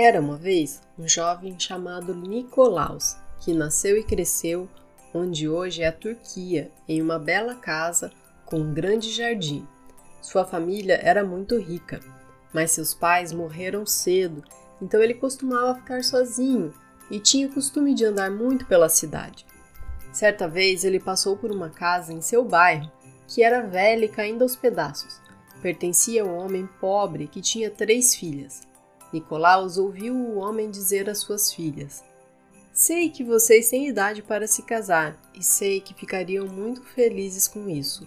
Era uma vez um jovem chamado Nicolaus, que nasceu e cresceu onde hoje é a Turquia, em uma bela casa com um grande jardim. Sua família era muito rica, mas seus pais morreram cedo, então ele costumava ficar sozinho e tinha o costume de andar muito pela cidade. Certa vez ele passou por uma casa em seu bairro que era velha e caindo aos pedaços. Pertencia a um homem pobre que tinha três filhas. Nicolaus ouviu o homem dizer às suas filhas: Sei que vocês têm idade para se casar e sei que ficariam muito felizes com isso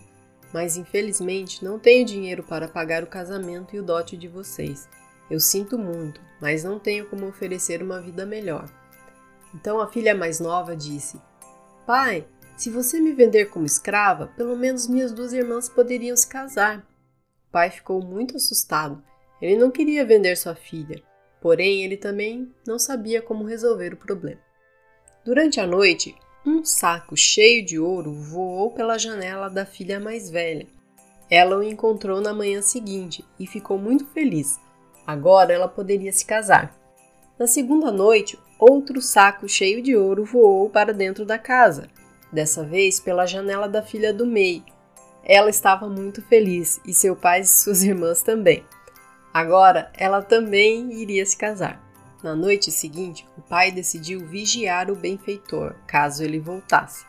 mas infelizmente não tenho dinheiro para pagar o casamento e o dote de vocês. Eu sinto muito, mas não tenho como oferecer uma vida melhor. Então a filha mais nova disse: Pai, se você me vender como escrava, pelo menos minhas duas irmãs poderiam se casar. O pai ficou muito assustado. Ele não queria vender sua filha, porém ele também não sabia como resolver o problema. Durante a noite, um saco cheio de ouro voou pela janela da filha mais velha. Ela o encontrou na manhã seguinte e ficou muito feliz. Agora ela poderia se casar. Na segunda noite, outro saco cheio de ouro voou para dentro da casa, dessa vez pela janela da filha do meio. Ela estava muito feliz e seu pai e suas irmãs também. Agora ela também iria se casar. Na noite seguinte, o pai decidiu vigiar o benfeitor, caso ele voltasse.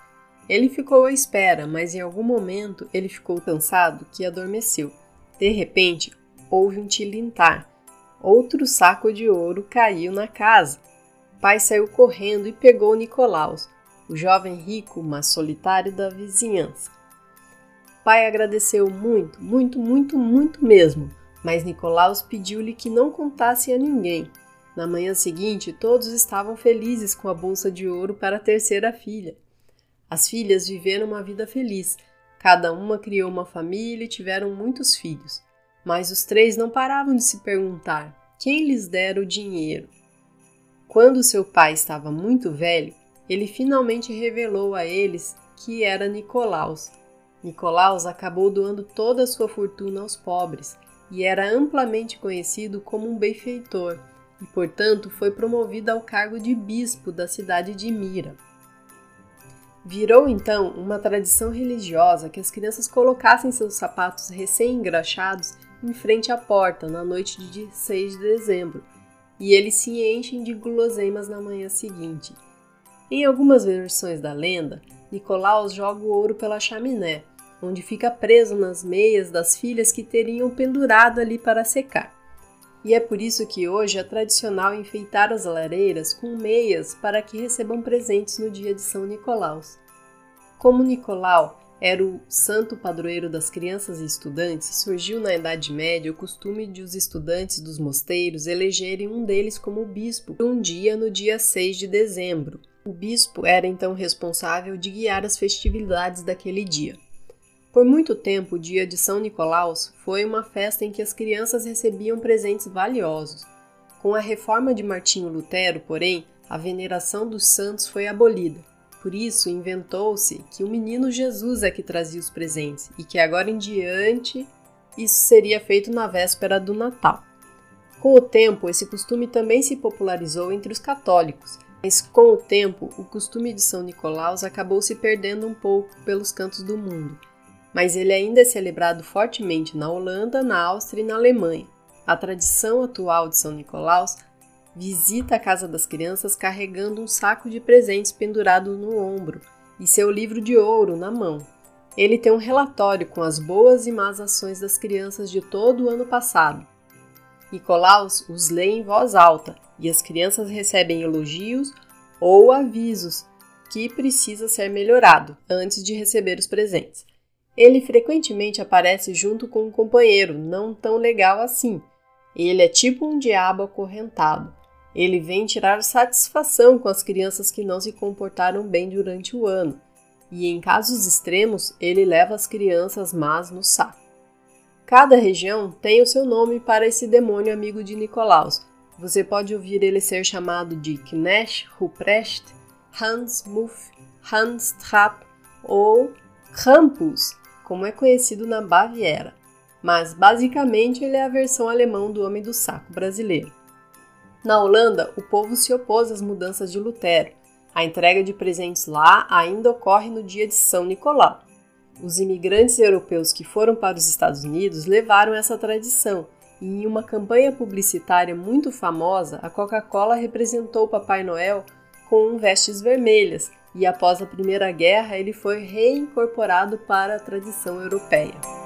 Ele ficou à espera, mas em algum momento ele ficou cansado que adormeceu. De repente, houve um tilintar. Outro saco de ouro caiu na casa. O pai saiu correndo e pegou Nicolaus, o jovem rico, mas solitário da vizinhança. O pai agradeceu muito, muito, muito, muito mesmo, mas Nicolaus pediu-lhe que não contasse a ninguém. Na manhã seguinte, todos estavam felizes com a bolsa de ouro para a terceira filha. As filhas viveram uma vida feliz. Cada uma criou uma família e tiveram muitos filhos. Mas os três não paravam de se perguntar quem lhes dera o dinheiro. Quando seu pai estava muito velho, ele finalmente revelou a eles que era Nicolaus. Nicolaus acabou doando toda a sua fortuna aos pobres e era amplamente conhecido como um benfeitor e, portanto, foi promovida ao cargo de bispo da cidade de Mira. Virou então uma tradição religiosa que as crianças colocassem seus sapatos recém-engraxados em frente à porta na noite de 6 de dezembro, e eles se enchem de guloseimas na manhã seguinte. Em algumas versões da lenda, Nicolaus joga o ouro pela chaminé, onde fica preso nas meias das filhas que teriam pendurado ali para secar e é por isso que hoje é tradicional enfeitar as lareiras com meias para que recebam presentes no dia de São Nicolau. Como Nicolau era o santo padroeiro das crianças e estudantes, surgiu na Idade Média o costume de os estudantes dos mosteiros elegerem um deles como bispo um dia no dia 6 de dezembro. O bispo era então responsável de guiar as festividades daquele dia. Por muito tempo, o dia de São Nicolau foi uma festa em que as crianças recebiam presentes valiosos. Com a reforma de Martinho Lutero, porém, a veneração dos santos foi abolida. Por isso, inventou-se que o menino Jesus é que trazia os presentes e que agora em diante isso seria feito na véspera do Natal. Com o tempo, esse costume também se popularizou entre os católicos, mas com o tempo, o costume de São Nicolau acabou se perdendo um pouco pelos cantos do mundo mas ele ainda é celebrado fortemente na Holanda, na Áustria e na Alemanha. A tradição atual de São Nicolaus visita a casa das crianças carregando um saco de presentes pendurado no ombro e seu livro de ouro na mão. Ele tem um relatório com as boas e más ações das crianças de todo o ano passado. Nicolaus os lê em voz alta e as crianças recebem elogios ou avisos que precisa ser melhorado antes de receber os presentes. Ele frequentemente aparece junto com um companheiro não tão legal assim. Ele é tipo um diabo acorrentado. Ele vem tirar satisfação com as crianças que não se comportaram bem durante o ano, e em casos extremos, ele leva as crianças más no saco. Cada região tem o seu nome para esse demônio amigo de Nicolaus. Você pode ouvir ele ser chamado de Knecht Ruprecht, Hans Muff, Hans Trapp ou Krampus, como é conhecido na Baviera. Mas basicamente ele é a versão alemão do Homem do Saco brasileiro. Na Holanda, o povo se opôs às mudanças de Lutero. A entrega de presentes lá ainda ocorre no dia de São Nicolau. Os imigrantes europeus que foram para os Estados Unidos levaram essa tradição, e em uma campanha publicitária muito famosa, a Coca-Cola representou Papai Noel com vestes vermelhas, e após a Primeira Guerra ele foi reincorporado para a tradição europeia.